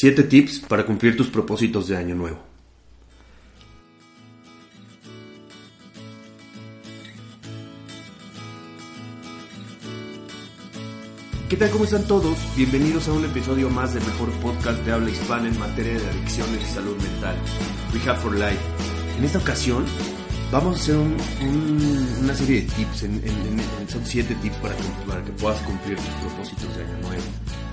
7 tips para cumplir tus propósitos de año nuevo. ¿Qué tal? ¿Cómo están todos? Bienvenidos a un episodio más del mejor podcast de habla hispana en materia de adicciones y salud mental, Rehab for Life. En esta ocasión vamos a hacer una serie de tips, son 7 tips para que, para que puedas cumplir tus propósitos de año nuevo.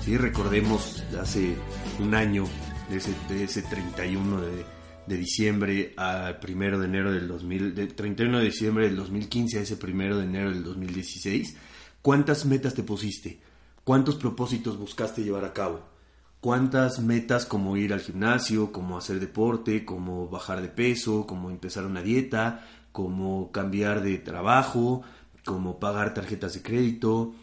¿Sí? Recordemos hace un año, de ese, de ese 31 de, de diciembre al 1 de enero del 2000, de 31 de diciembre del 2015 a ese 1 de enero del 2016, ¿cuántas metas te pusiste? ¿Cuántos propósitos buscaste llevar a cabo? ¿Cuántas metas como ir al gimnasio, como hacer deporte, como bajar de peso, como empezar una dieta, como cambiar de trabajo, como pagar tarjetas de crédito,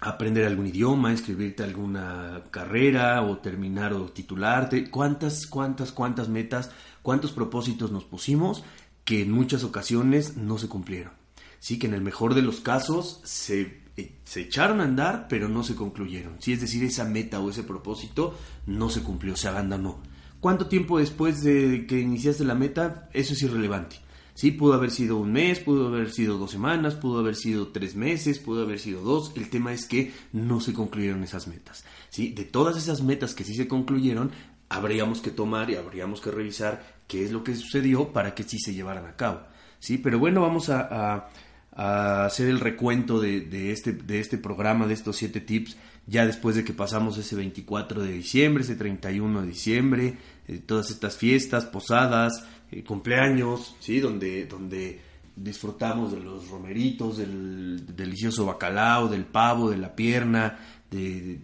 aprender algún idioma, inscribirte a alguna carrera o terminar o titularte. ¿Cuántas, cuántas, cuántas metas, cuántos propósitos nos pusimos que en muchas ocasiones no se cumplieron? Sí, que en el mejor de los casos se, eh, se echaron a andar, pero no se concluyeron. Sí, es decir, esa meta o ese propósito no se cumplió, se abandonó. ¿Cuánto tiempo después de que iniciaste la meta? Eso es irrelevante. Sí, pudo haber sido un mes, pudo haber sido dos semanas, pudo haber sido tres meses, pudo haber sido dos. El tema es que no se concluyeron esas metas. ¿sí? De todas esas metas que sí se concluyeron, habríamos que tomar y habríamos que revisar qué es lo que sucedió para que sí se llevaran a cabo. ¿sí? Pero bueno, vamos a, hacer el recuento de, este, de este programa, de estos siete tips, ya después de que pasamos ese 24 de diciembre, ese 31 de diciembre, eh, todas estas fiestas, posadas, eh, cumpleaños, ¿sí? Donde, donde disfrutamos de los romeritos, del delicioso bacalao, del pavo, de la pierna, de,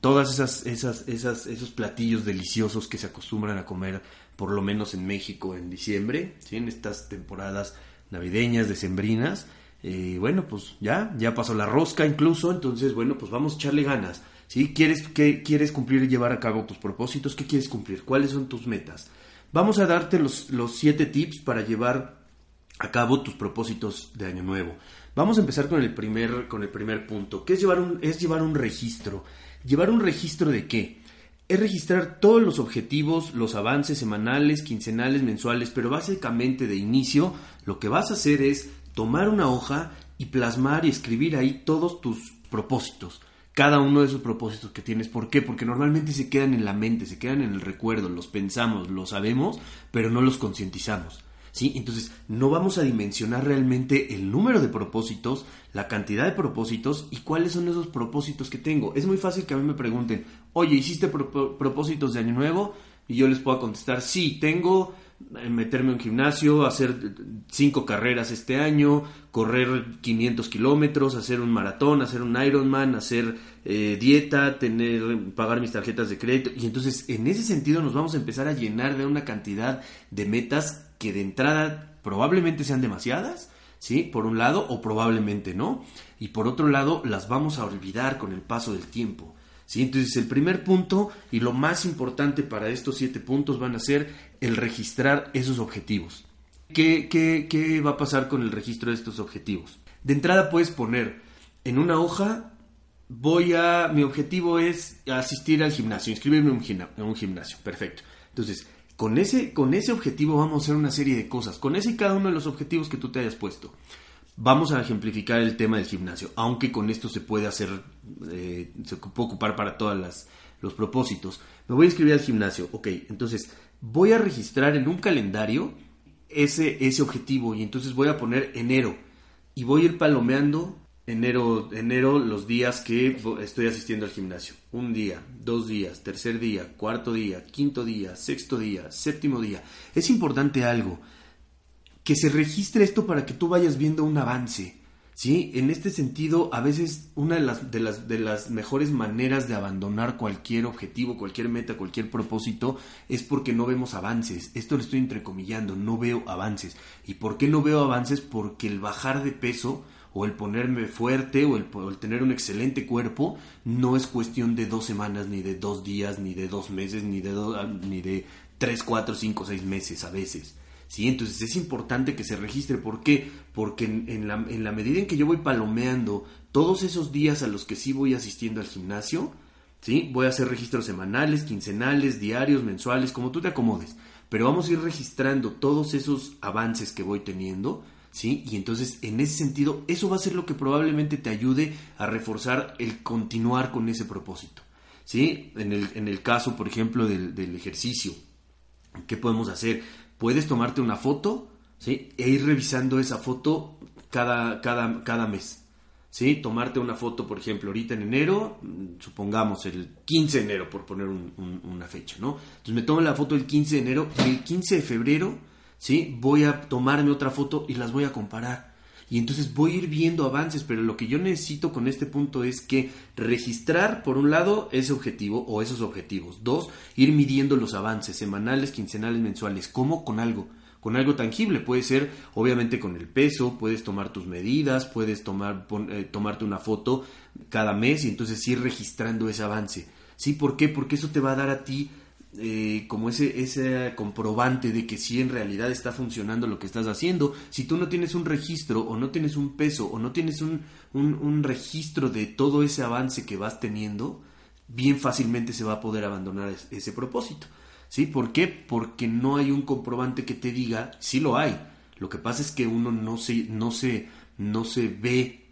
todas esas, esas, esas, esos platillos deliciosos que se acostumbran a comer, por lo menos en México en diciembre, en estas temporadas navideñas, decembrinas. Eh, bueno, pues ya, ya pasó la rosca incluso, entonces, bueno, pues vamos a echarle ganas. ¿sí? ¿Quieres, qué, ¿Quieres cumplir y llevar a cabo tus propósitos? ¿Qué quieres cumplir? ¿Cuáles son tus metas? Vamos a darte los, los siete tips para llevar a cabo tus propósitos de año nuevo. Vamos a empezar con el primer, con el primer punto, que es llevar, un, es llevar un registro. ¿Llevar un registro de qué? Es registrar todos los objetivos, los avances semanales, quincenales, mensuales, pero básicamente de inicio lo que vas a hacer es tomar una hoja y plasmar y escribir ahí todos tus propósitos cada uno de esos propósitos que tienes. ¿Por qué? Porque normalmente se quedan en la mente, se quedan en el recuerdo, los pensamos, los sabemos, pero no los concientizamos. ¿Sí? Entonces, no vamos a dimensionar realmente el número de propósitos, la cantidad de propósitos y cuáles son esos propósitos que tengo. Es muy fácil que a mí me pregunten, oye, ¿hiciste propósitos de año nuevo? Y yo les puedo contestar, sí, tengo meterme en un gimnasio, hacer cinco carreras este año, correr 500 kilómetros, hacer un maratón, hacer un Ironman, hacer eh, dieta, tener, pagar mis tarjetas de crédito. Y entonces en ese sentido nos vamos a empezar a llenar de una cantidad de metas que de entrada probablemente sean demasiadas, ¿sí? Por un lado, o probablemente no. Y por otro lado, las vamos a olvidar con el paso del tiempo. ¿Sí? Entonces el primer punto y lo más importante para estos siete puntos van a ser el registrar esos objetivos. ¿Qué, qué, qué va a pasar con el registro de estos objetivos? De entrada puedes poner en una hoja, voy a, mi objetivo es asistir al gimnasio, inscribirme en un gimnasio, perfecto. Entonces, con ese, con ese objetivo vamos a hacer una serie de cosas, con ese y cada uno de los objetivos que tú te hayas puesto. Vamos a ejemplificar el tema del gimnasio, aunque con esto se puede hacer, eh, se puede ocupar para todos los propósitos. Me voy a inscribir al gimnasio, ok, entonces voy a registrar en un calendario ese, ese objetivo y entonces voy a poner enero y voy a ir palomeando enero, enero los días que estoy asistiendo al gimnasio. Un día, dos días, tercer día, cuarto día, quinto día, sexto día, séptimo día. Es importante algo que se registre esto para que tú vayas viendo un avance. ¿sí? En este sentido, a veces una de las, de, las, de las mejores maneras de abandonar cualquier objetivo, cualquier meta, cualquier propósito, es porque no vemos avances. Esto lo estoy entrecomillando, no veo avances. ¿Y por qué no veo avances? Porque el bajar de peso o el ponerme fuerte o el, tener un excelente cuerpo no es cuestión de dos semanas, ni de dos días, ni de dos meses, ni de, ni de tres, cuatro, cinco, seis meses a veces. ¿Sí? Entonces es importante que se registre. ¿Por qué? Porque en, la, medida en que yo voy palomeando todos esos días a los que sí voy asistiendo al gimnasio, ¿sí? Voy a hacer registros semanales, quincenales, diarios, mensuales, como tú te acomodes. Pero vamos a ir registrando todos esos avances que voy teniendo, ¿sí? Y entonces, en ese sentido, eso va a ser lo que probablemente te ayude a reforzar el continuar con ese propósito, ¿sí? En el, en el caso, por ejemplo, del, del ejercicio, ¿qué podemos hacer? Puedes tomarte una foto, ¿sí? E ir revisando esa foto cada, cada, cada mes. ¿sí? Tomarte una foto, por ejemplo, ahorita en enero, mm, supongamos el 15 de enero, por poner una fecha, ¿no? Entonces me tomo la foto el 15 de enero y el 15 de febrero, ¿sí? Voy a tomarme otra foto y las voy a comparar. Y entonces voy a ir viendo avances, pero lo que yo necesito con este punto es que registrar, por un lado, ese objetivo o esos objetivos. Dos, ir midiendo los avances semanales, quincenales, mensuales. ¿Cómo? Con algo con algo tangible. Puede ser, obviamente, con el peso, puedes tomar tus medidas, puedes tomar, eh, tomarte una foto cada mes y entonces ir registrando ese avance. ¿Sí? ¿Por qué? Porque eso te va a dar a ti eh, como ese, ese comprobante de que sí en realidad está funcionando lo que estás haciendo. Si tú no tienes un registro o no tienes un peso o no tienes un, un registro de todo ese avance que vas teniendo, bien fácilmente se va a poder abandonar ese propósito. ¿Sí? ¿Por qué? Porque no hay un comprobante que te diga, sí lo hay. Lo que pasa es que uno no se, no se, no se ve,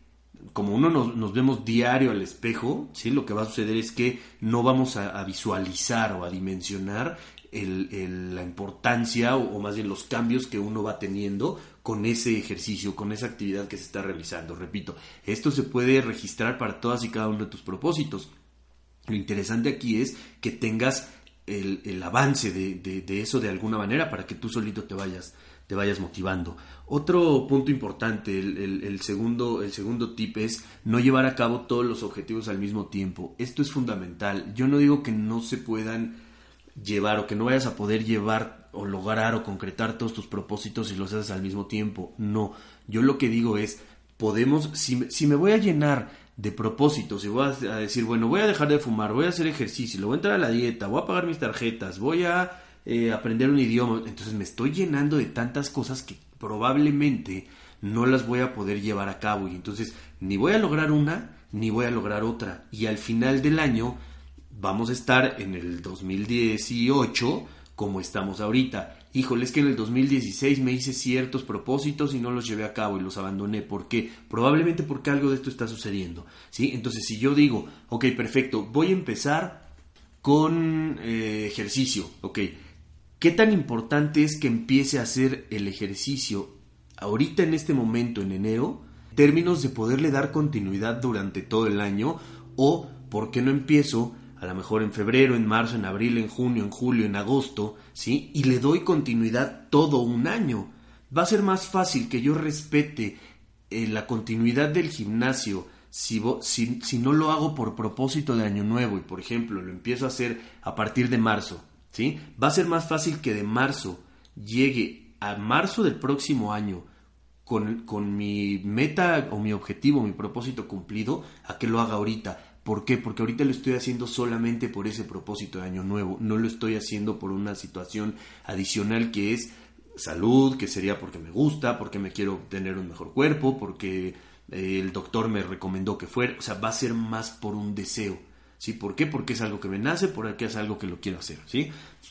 como uno nos, vemos diario al espejo, ¿sí? Lo que va a suceder es que no vamos a, visualizar o a dimensionar la importancia o, más bien los cambios que uno va teniendo con ese ejercicio, con esa actividad que se está realizando. Repito, esto se puede registrar para todas y cada uno de tus propósitos. Lo interesante aquí es que tengas el, avance de, eso de alguna manera para que tú solito te vayas, te vayas motivando. Otro punto importante, el, segundo, el segundo tip es no llevar a cabo todos los objetivos al mismo tiempo. Esto es fundamental. Yo no digo que no se puedan llevar o que no vayas a poder llevar o lograr o concretar todos tus propósitos si los haces al mismo tiempo. No, yo lo que digo es, podemos, si, si me voy a llenar de propósitos y voy a decir, bueno, voy a dejar de fumar, voy a hacer ejercicio, voy a entrar a la dieta, voy a pagar mis tarjetas, voy a eh, aprender un idioma, entonces me estoy llenando de tantas cosas que probablemente no las voy a poder llevar a cabo y entonces ni voy a lograr una ni voy a lograr otra y al final del año vamos a estar en el 2018 como estamos ahorita híjole, es que en el 2016 me hice ciertos propósitos y no los llevé a cabo y los abandoné. ¿Por qué? Probablemente porque algo de esto está sucediendo. ¿sí? Entonces, si yo digo, ok, perfecto, voy a empezar con eh, ejercicio, ok, ¿qué tan importante es que empiece a hacer el ejercicio ahorita en este momento, en enero, en términos de poderle dar continuidad durante todo el año? ¿O por qué no empiezo? a lo mejor en febrero, en marzo, en abril, en junio, en julio, en agosto, ¿sí? Y le doy continuidad todo un año. Va a ser más fácil que yo respete eh, la continuidad del gimnasio si, no lo hago por propósito de año nuevo y, por ejemplo, lo empiezo a hacer a partir de marzo, Va a ser más fácil que de marzo llegue a marzo del próximo año con, con mi meta o mi objetivo, mi propósito cumplido, a que lo haga ahorita ¿Por qué? Porque ahorita lo estoy haciendo solamente por ese propósito de año nuevo, no lo estoy haciendo por una situación adicional que es salud, que sería porque me gusta, porque me quiero tener un mejor cuerpo, porque eh, el doctor me recomendó que fuera, o sea, va a ser más por un deseo. ¿Sí? ¿Por qué? Porque es algo que me nace, porque es algo que lo quiero hacer, ¿sí?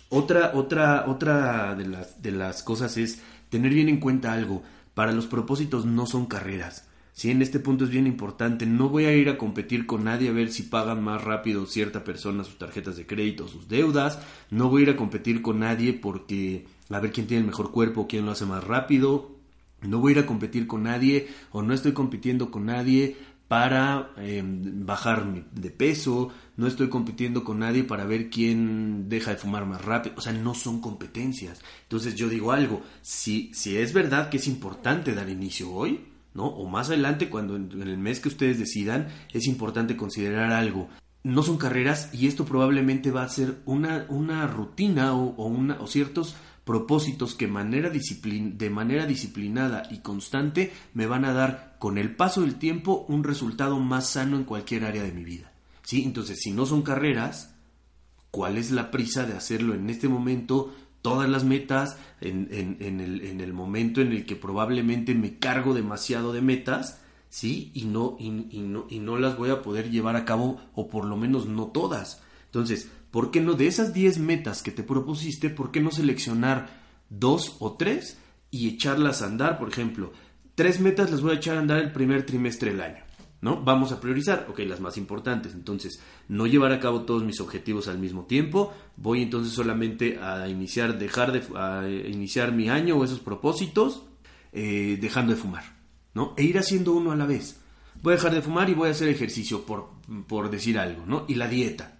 Otra, otra, otra de las, de las cosas es tener bien en cuenta algo. Para los propósitos no son carreras. Sí, en este punto es bien importante. No voy a ir a competir con nadie a ver si pagan más rápido cierta persona sus tarjetas de crédito o sus deudas. No voy a ir a competir con nadie porque a ver quién tiene el mejor cuerpo, quién lo hace más rápido. No voy a ir a competir con nadie o no estoy compitiendo con nadie para em, bajar de peso, no estoy compitiendo con nadie para ver quién deja de fumar más rápido, o sea, no son competencias. Entonces yo digo algo, si, si es verdad que es importante dar inicio hoy, ¿no? O más adelante, cuando en, el mes que ustedes decidan, es importante considerar algo. No son carreras y esto probablemente va a ser una, una rutina o, una, o ciertos propósitos que de manera disciplinada y constante me van a dar con el paso del tiempo un resultado más sano en cualquier área de mi vida. ¿Sí? Entonces, si no son carreras, ¿cuál es la prisa de hacerlo en este momento todas las metas en, el, en, el, momento en el que probablemente me cargo demasiado de metas, ¿sí? Y no, y, no, y no las voy a poder llevar a cabo, o por lo menos no todas. Entonces, ¿por qué no de esas 10 metas que te propusiste, por qué no seleccionar dos o tres y echarlas a andar? Por ejemplo, tres metas las voy a echar a andar el primer trimestre del año. ¿No? Vamos a priorizar, ok, las más importantes. Entonces, no llevar a cabo todos mis objetivos al mismo tiempo. Voy entonces solamente a iniciar, dejar de iniciar mi año o esos propósitos, eh, dejando de fumar, ¿no? E ir haciendo uno a la vez. Voy a dejar de fumar y voy a hacer ejercicio, por, por decir algo, ¿no? Y la dieta.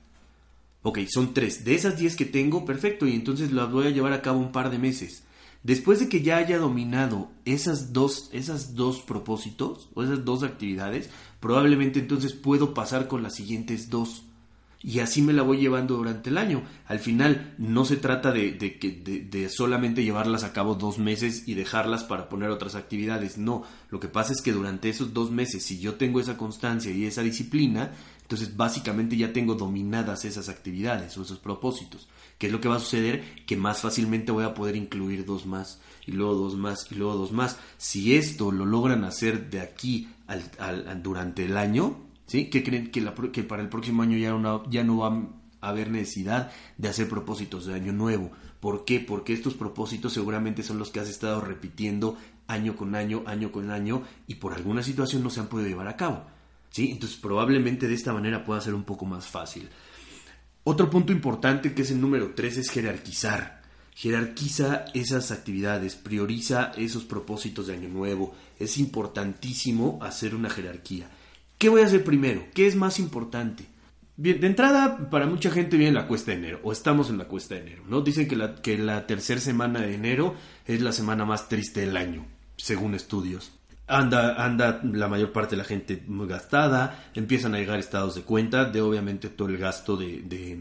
Ok, son tres. De esas diez que tengo, perfecto, y entonces las voy a llevar a cabo un par de meses. Después de que ya haya dominado esas dos, esas dos propósitos o esas dos actividades, probablemente entonces puedo pasar con las siguientes dos. Y así me la voy llevando durante el año. Al final no se trata de, de, de, solamente llevarlas a cabo dos meses y dejarlas para poner otras actividades. No, lo que pasa es que durante esos dos meses, si yo tengo esa constancia y esa disciplina, entonces básicamente ya tengo dominadas esas actividades o esos propósitos. ¿Qué es lo que va a suceder? Que más fácilmente voy a poder incluir dos más y luego dos más y luego dos más. Si esto lo logran hacer de aquí al, durante el año, ¿sí? ¿Qué creen que, que para el próximo año ya, ya no va a haber necesidad de hacer propósitos de año nuevo? ¿Por qué? Porque estos propósitos seguramente son los que has estado repitiendo año con año, año con año y por alguna situación no se han podido llevar a cabo. ¿Sí? Entonces probablemente de esta manera pueda ser un poco más fácil. Otro punto importante que es el número 3 es jerarquizar. Jerarquiza esas actividades, prioriza esos propósitos de año nuevo. Es importantísimo hacer una jerarquía. ¿Qué voy a hacer primero? ¿Qué es más importante? Bien, de entrada, para mucha gente viene la cuesta de enero, o estamos en la cuesta de enero, ¿no? Dicen que la, que la tercera semana de enero es la semana más triste del año, según estudios. Anda, anda la mayor parte de la gente muy gastada, empiezan a llegar estados de cuenta de obviamente todo el gasto de, de,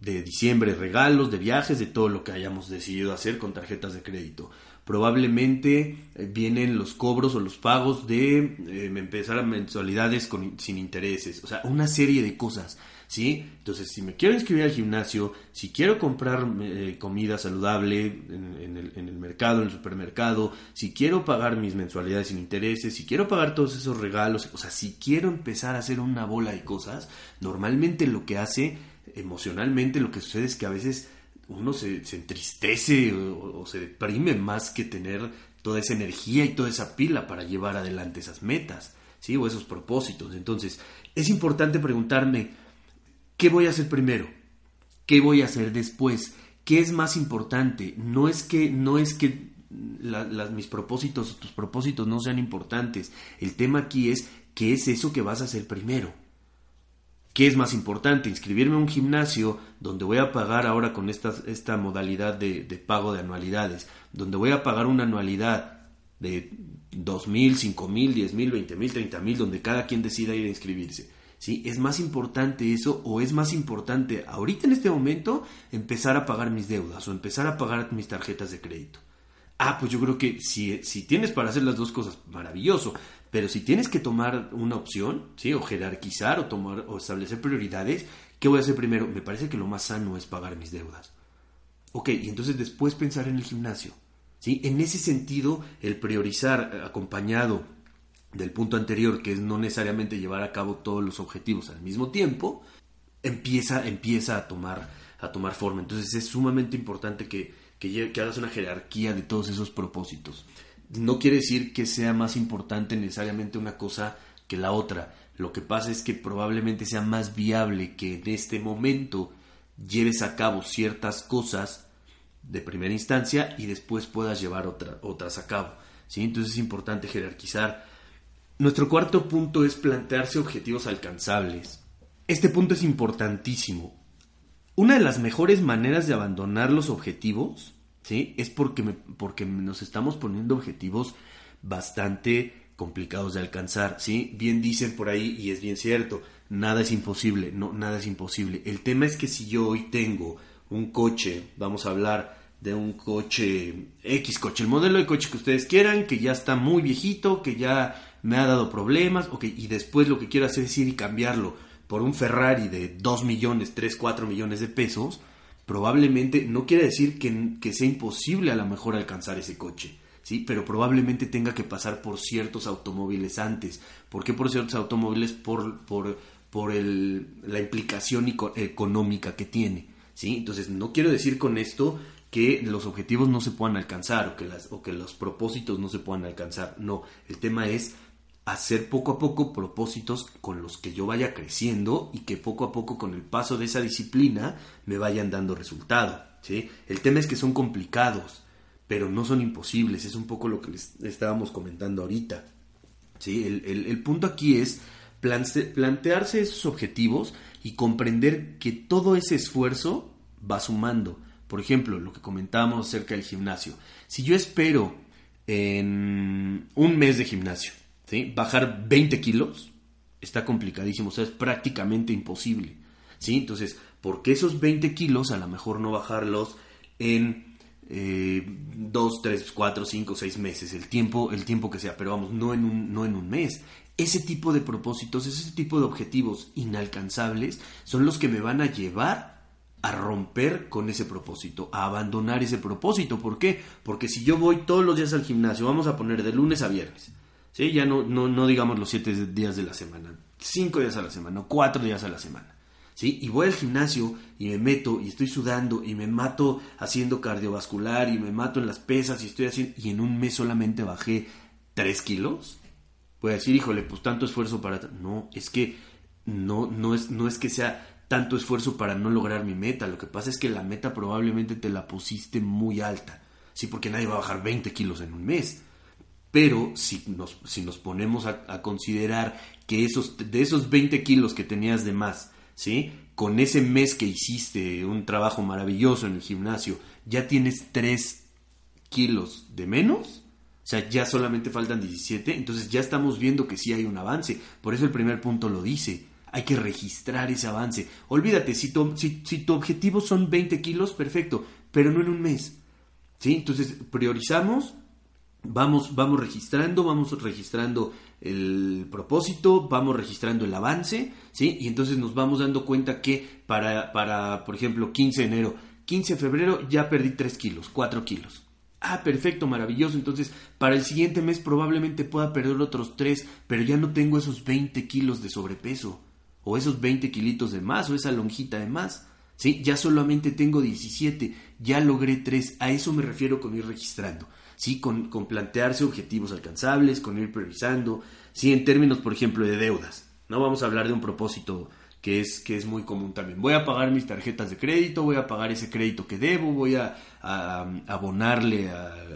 de diciembre, regalos, de viajes, de todo lo que hayamos decidido hacer con tarjetas de crédito. Probablemente eh, vienen los cobros o los pagos de eh, empezar a mensualidades con, sin intereses, o sea, una serie de cosas ¿sí? Entonces, si me quiero inscribir al gimnasio, si quiero comprar eh, comida saludable en, el, en, el, mercado, en el supermercado, si quiero pagar mis mensualidades sin intereses, si quiero pagar todos esos regalos, o sea, si quiero empezar a hacer una bola de cosas, normalmente lo que hace emocionalmente, lo que sucede es que a veces uno se, se entristece o, o se deprime más que tener toda esa energía y toda esa pila para llevar adelante esas metas, ¿sí? O esos propósitos. Entonces, es importante preguntarme, ¿Qué voy a hacer primero? ¿Qué voy a hacer después? ¿Qué es más importante? No es que, no es que mis propósitos tus propósitos no sean importantes. El tema aquí es qué es eso que vas a hacer primero. ¿Qué es más importante? Inscribirme a un gimnasio donde voy a pagar ahora con esta, esta modalidad de, de pago de anualidades, donde voy a pagar una anualidad de dos mil, cinco mil, diez mil, veinte mil, treinta mil, donde cada quien decida ir a inscribirse. ¿Sí? ¿Es más importante eso o es más importante ahorita en este momento empezar a pagar mis deudas o empezar a pagar mis tarjetas de crédito? Ah, pues yo creo que si, si tienes para hacer las dos cosas, maravilloso. Pero si tienes que tomar una opción, ¿sí? O jerarquizar o tomar o establecer prioridades, ¿qué voy a hacer primero? Me parece que lo más sano es pagar mis deudas. Ok, y entonces después pensar en el gimnasio. ¿sí? En ese sentido, el priorizar acompañado del punto anterior, que es no necesariamente llevar a cabo todos los objetivos al mismo tiempo, empieza, empieza a, tomar, a tomar forma. Entonces es sumamente importante que, que, hagas una jerarquía de todos esos propósitos. No quiere decir que sea más importante necesariamente una cosa que la otra. Lo que pasa es que probablemente sea más viable que en este momento lleves a cabo ciertas cosas de primera instancia y después puedas llevar otras a cabo. ¿sí? Entonces es importante jerarquizar nuestro cuarto punto es plantearse objetivos alcanzables. Este punto es importantísimo. Una de las mejores maneras de abandonar los objetivos, ¿sí? Es porque, porque nos estamos poniendo objetivos bastante complicados de alcanzar, ¿sí? Bien dicen por ahí, y es bien cierto, nada es imposible, no, nada es imposible. El tema es que si yo hoy tengo un coche, vamos a hablar de un coche X coche, el modelo de coche que ustedes quieran, que ya está muy viejito, que ya me ha dado problemas, ok, y después lo que quiero hacer es ir y cambiarlo por un Ferrari de 2 millones, 3, 4 millones de pesos, probablemente no quiere decir que, que sea imposible a lo mejor alcanzar ese coche. ¿sí? Pero probablemente tenga que pasar por ciertos automóviles antes. ¿Por qué por ciertos automóviles? Por, por, por el, la implicación económica que tiene, ¿sí? Entonces, no quiero decir con esto que los objetivos no se puedan alcanzar o que, las, o que los propósitos no se puedan alcanzar. No, el tema es hacer poco a poco propósitos con los que yo vaya creciendo y que poco a poco con el paso de esa disciplina me vayan dando resultado. ¿sí? El tema es que son complicados, pero no son imposibles. Es un poco lo que les estábamos comentando ahorita. ¿sí? El, punto aquí es plantearse esos objetivos y comprender que todo ese esfuerzo va sumando. Por ejemplo, lo que comentábamos acerca del gimnasio. Si yo espero en un mes de gimnasio, bajar 20 kilos, está complicadísimo, o sea, es prácticamente imposible. ¿sí? Entonces, ¿por qué esos 20 kilos a lo mejor no bajarlos en 2, 3, 4, 5, 6 meses? El tiempo, el tiempo que sea, pero vamos, no en un, no en un mes. Ese tipo de propósitos, ese tipo de objetivos inalcanzables son los que me van a llevar a romper con ese propósito, a abandonar ese propósito. ¿Por qué? Porque si yo voy todos los días al gimnasio, vamos a poner de lunes a viernes, ¿sí? ya no, no, no digamos los siete días de la semana, cinco días a la semana, cuatro días a la semana. ¿Sí? Y voy al gimnasio y me meto y estoy sudando y me mato haciendo cardiovascular y me mato en las pesas y estoy haciendo y en un mes solamente bajé tres kilos. Voy a decir, híjole, pues tanto esfuerzo para... No, es que no, no, es, no es que sea tanto esfuerzo para no lograr mi meta. Lo que pasa es que la meta probablemente te la pusiste muy alta. Sí, porque nadie va a bajar 20 kilos en un mes. Pero si nos, si nos ponemos a, considerar que esos, de esos 20 kilos que tenías de más, ¿sí? Con ese mes que hiciste un trabajo maravilloso en el gimnasio, ya tienes 3 kilos de menos. O sea, ya solamente faltan 17. Entonces ya estamos viendo que sí hay un avance. Por eso el primer punto lo dice hay que registrar ese avance. Olvídate, si tu, si, tu objetivo son 20 kilos, perfecto, pero no en un mes. ¿Sí? Entonces, priorizamos, vamos, vamos registrando, vamos registrando el propósito, vamos registrando el avance, ¿sí? Y entonces nos vamos dando cuenta que para, para por ejemplo, 15 de enero, 15 de febrero ya perdí 3 kilos, 4 kilos. Ah, perfecto, maravilloso. Entonces, para el siguiente mes probablemente pueda perder otros 3, pero ya no tengo esos 20 kilos de sobrepeso o esos 20 kilitos de más, o esa lonjita de más. ¿Sí? Ya solamente tengo 17, ya logré 3, a eso me refiero con ir registrando, ¿sí? Con, con plantearse objetivos alcanzables, con ir priorizando, ¿sí? En términos, por ejemplo, de deudas, ¿no? Vamos a hablar de un propósito que es, que es muy común también. Voy a pagar mis tarjetas de crédito, voy a pagar ese crédito que debo, voy a, abonarle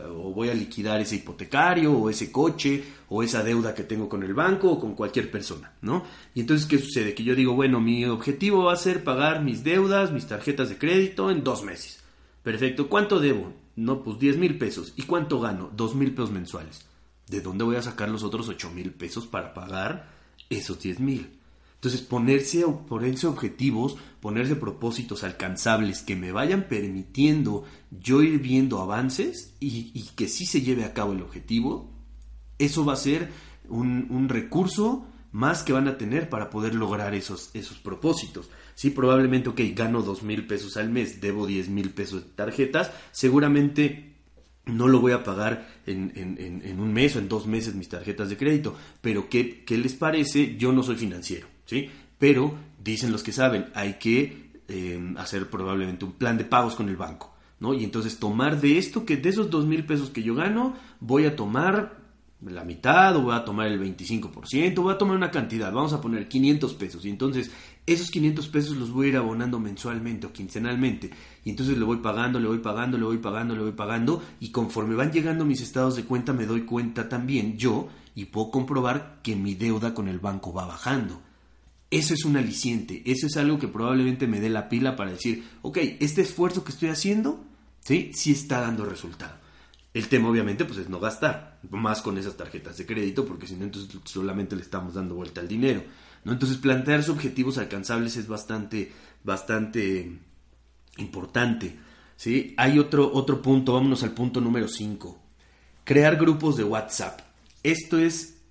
o voy a liquidar ese hipotecario o ese coche o esa deuda que tengo con el banco o con cualquier persona, ¿no? Y entonces, ¿qué sucede? Que yo digo, bueno, mi objetivo va a ser pagar mis deudas, mis tarjetas de crédito en dos meses. Perfecto, ¿cuánto debo? No, pues 10 mil pesos. ¿Y cuánto gano? 2 mil pesos mensuales. ¿De dónde voy a sacar los otros 8 mil pesos para pagar esos 10 mil? Entonces, ponerse, ponerse objetivos, ponerse propósitos alcanzables que me vayan permitiendo yo ir viendo avances y, que sí se lleve a cabo el objetivo, eso va a ser un, recurso más que van a tener para poder lograr esos, esos propósitos. Sí, probablemente, ok, gano dos mil pesos al mes, debo diez mil pesos de tarjetas, seguramente no lo voy a pagar en, en, un mes o en dos meses mis tarjetas de crédito, pero ¿qué, ¿qué les parece? Yo no soy financiero ¿sí? Pero dicen los que saben, hay que eh, hacer probablemente un plan de pagos con el banco, ¿no? Y entonces tomar de esto, que de esos dos mil pesos que yo gano, voy a tomar la mitad o voy a tomar el 25%, voy a tomar una cantidad, vamos a poner 500 pesos y entonces esos 500 pesos los voy a ir abonando mensualmente o quincenalmente y entonces le voy pagando, le voy pagando, le voy pagando, le voy pagando y conforme van llegando mis estados de cuenta me doy cuenta también yo y puedo comprobar que mi deuda con el banco va bajando. Eso es un aliciente, eso es algo que probablemente me dé la pila para decir, ok, este esfuerzo que estoy haciendo, ¿sí? Sí está dando resultado. El tema obviamente pues es no gastar, más con esas tarjetas de crédito, porque si no entonces solamente le estamos dando vuelta al dinero, ¿no? Entonces plantearse objetivos alcanzables es bastante, bastante importante, ¿sí? Hay otro, otro punto, vámonos al punto número 5, crear grupos de WhatsApp. Esto es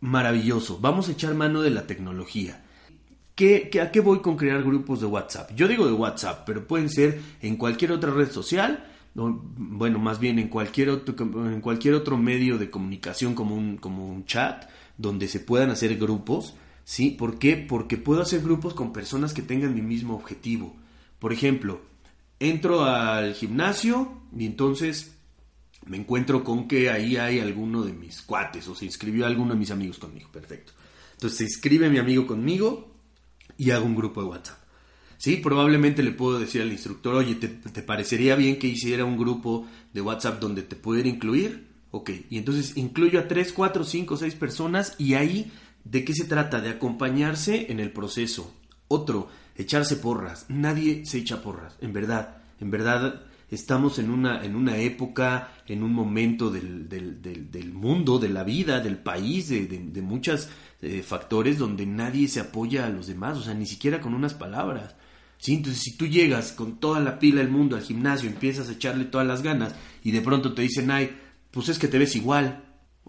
maravilloso, vamos a echar mano de la tecnología a qué voy con crear grupos de WhatsApp? Yo digo de WhatsApp, pero pueden ser en cualquier otra red social, bueno, más bien en cualquier otro, en cualquier otro medio de comunicación como un, como un chat, donde se puedan hacer grupos, ¿sí? ¿Por qué? Porque puedo hacer grupos con personas que tengan mi mismo objetivo. Por ejemplo, entro al gimnasio y entonces me encuentro con que ahí hay alguno de mis cuates o se inscribió alguno de mis amigos conmigo. Perfecto. Entonces se inscribe mi amigo conmigo y hago un grupo de WhatsApp. Sí, probablemente le puedo decir al instructor, oye, ¿te, parecería bien que hiciera un grupo de WhatsApp donde te pudiera incluir? Ok, y entonces incluyo a 3, 4, 5, 6 personas y ahí, ¿de qué se trata? De acompañarse en el proceso. Otro, echarse porras. Nadie se echa porras, en verdad. En verdad, estamos en una, en una época, en un momento del, del, del, mundo, de la vida, del país, de, de muchos eh, factores donde nadie se apoya a los demás, o sea, ni siquiera con unas palabras. ¿Sí? Entonces, si tú llegas con toda la pila del mundo al gimnasio, empiezas a echarle todas las ganas y de pronto te dicen, ay, pues es que te ves igual,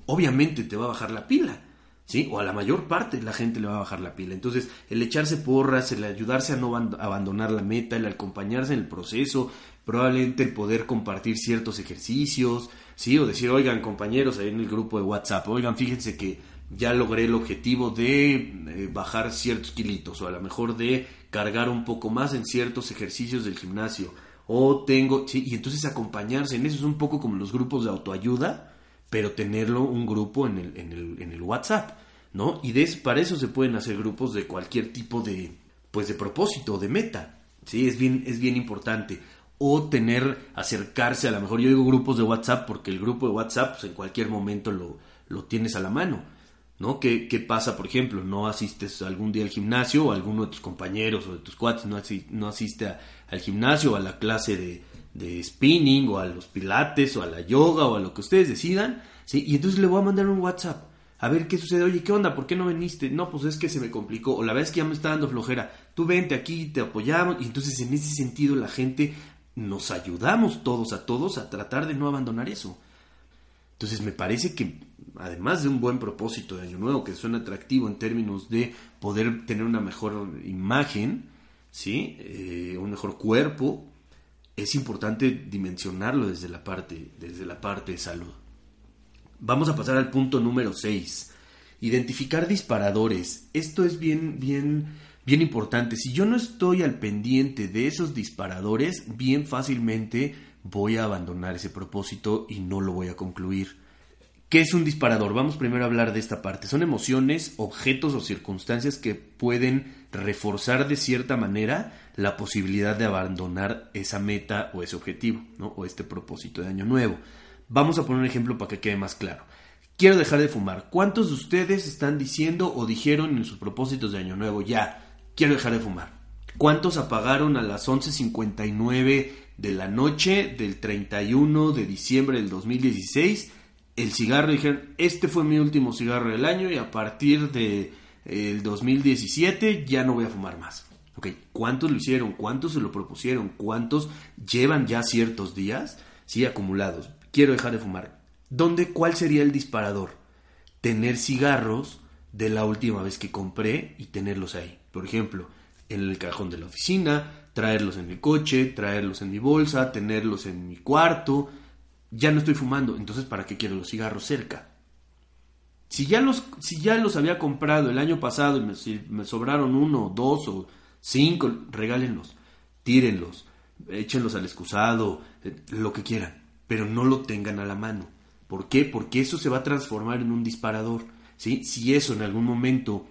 obviamente te va a bajar la pila. ¿Sí? O a la mayor parte la gente le va a bajar la pila. Entonces, el echarse porras, el ayudarse a no abandonar la meta, el acompañarse en el proceso, probablemente el poder compartir ciertos ejercicios, ¿sí? O decir, oigan, compañeros, ahí en el grupo de WhatsApp, oigan, fíjense que ya logré el objetivo de eh, bajar ciertos kilitos o a lo mejor de cargar un poco más en ciertos ejercicios del gimnasio o tengo, sí, y entonces acompañarse en eso es un poco como los grupos de autoayuda, pero tenerlo un grupo en el, en el, en el WhatsApp, ¿no? Y de, para eso se pueden hacer grupos de cualquier tipo de, pues de propósito, de meta, ¿sí? Es bien, es bien importante. O tener, acercarse, a lo mejor yo digo grupos de WhatsApp porque el grupo de WhatsApp pues, en cualquier momento lo, lo tienes a la mano ¿no? ¿Qué, ¿Qué, pasa, por ejemplo? No asistes algún día al gimnasio o alguno de tus compañeros o de tus cuates no, no asiste al gimnasio o a la clase de, de, spinning o a los pilates o a la yoga o a lo que ustedes decidan, ¿sí? Y entonces le voy a mandar un WhatsApp. A ver qué sucede. Oye, ¿qué onda? ¿Por qué no viniste? No, pues es que se me complicó. O la vez que ya me está dando flojera. Tú vente aquí, te apoyamos. Y entonces en ese sentido la gente nos ayudamos todos a todos a tratar de no abandonar eso. Entonces me parece que además de un buen propósito de Año Nuevo, que suena atractivo en términos de poder tener una mejor imagen, ¿sí? Eh, un mejor cuerpo, es importante dimensionarlo desde la, parte, desde la parte de salud. Vamos a pasar al punto número 6. Identificar disparadores. Esto es bien, bien, bien importante. Si yo no estoy al pendiente de esos disparadores, bien fácilmente voy a abandonar ese propósito y no lo voy a concluir. ¿Qué es un disparador? Vamos primero a hablar de esta parte. Son emociones, objetos o circunstancias que pueden reforzar de cierta manera la posibilidad de abandonar esa meta o ese objetivo, ¿no? O este propósito de año nuevo. Vamos a poner un ejemplo para que quede más claro. Quiero dejar de fumar. ¿Cuántos de ustedes están diciendo o dijeron en sus propósitos de año nuevo ya, quiero dejar de fumar? ¿Cuántos apagaron a las 11.59 de la noche del 31 de diciembre del 2016 el cigarro? Dijeron, este fue mi último cigarro del año y a partir de el 2017 ya no voy a fumar más. Ok, ¿cuántos lo hicieron? ¿Cuántos se lo propusieron? ¿Cuántos llevan ya ciertos días? Sí, acumulados. Quiero dejar de fumar. ¿Dónde, cuál sería el disparador? Tener cigarros de la última vez que compré y tenerlos ahí. Por ejemplo, en el cajón de la oficina, traerlos en el coche, traerlos en mi bolsa, tenerlos en mi cuarto. Ya no estoy fumando, entonces ¿para qué quiero los cigarros cerca? Si ya los, si ya los había comprado el año pasado y me, me sobraron uno, dos o cinco, regálenlos, tírenlos, échenlos al excusado, eh, lo que quieran, pero no lo tengan a la mano. ¿Por qué? Porque eso se va a transformar en un disparador. ¿sí? Si eso en algún momento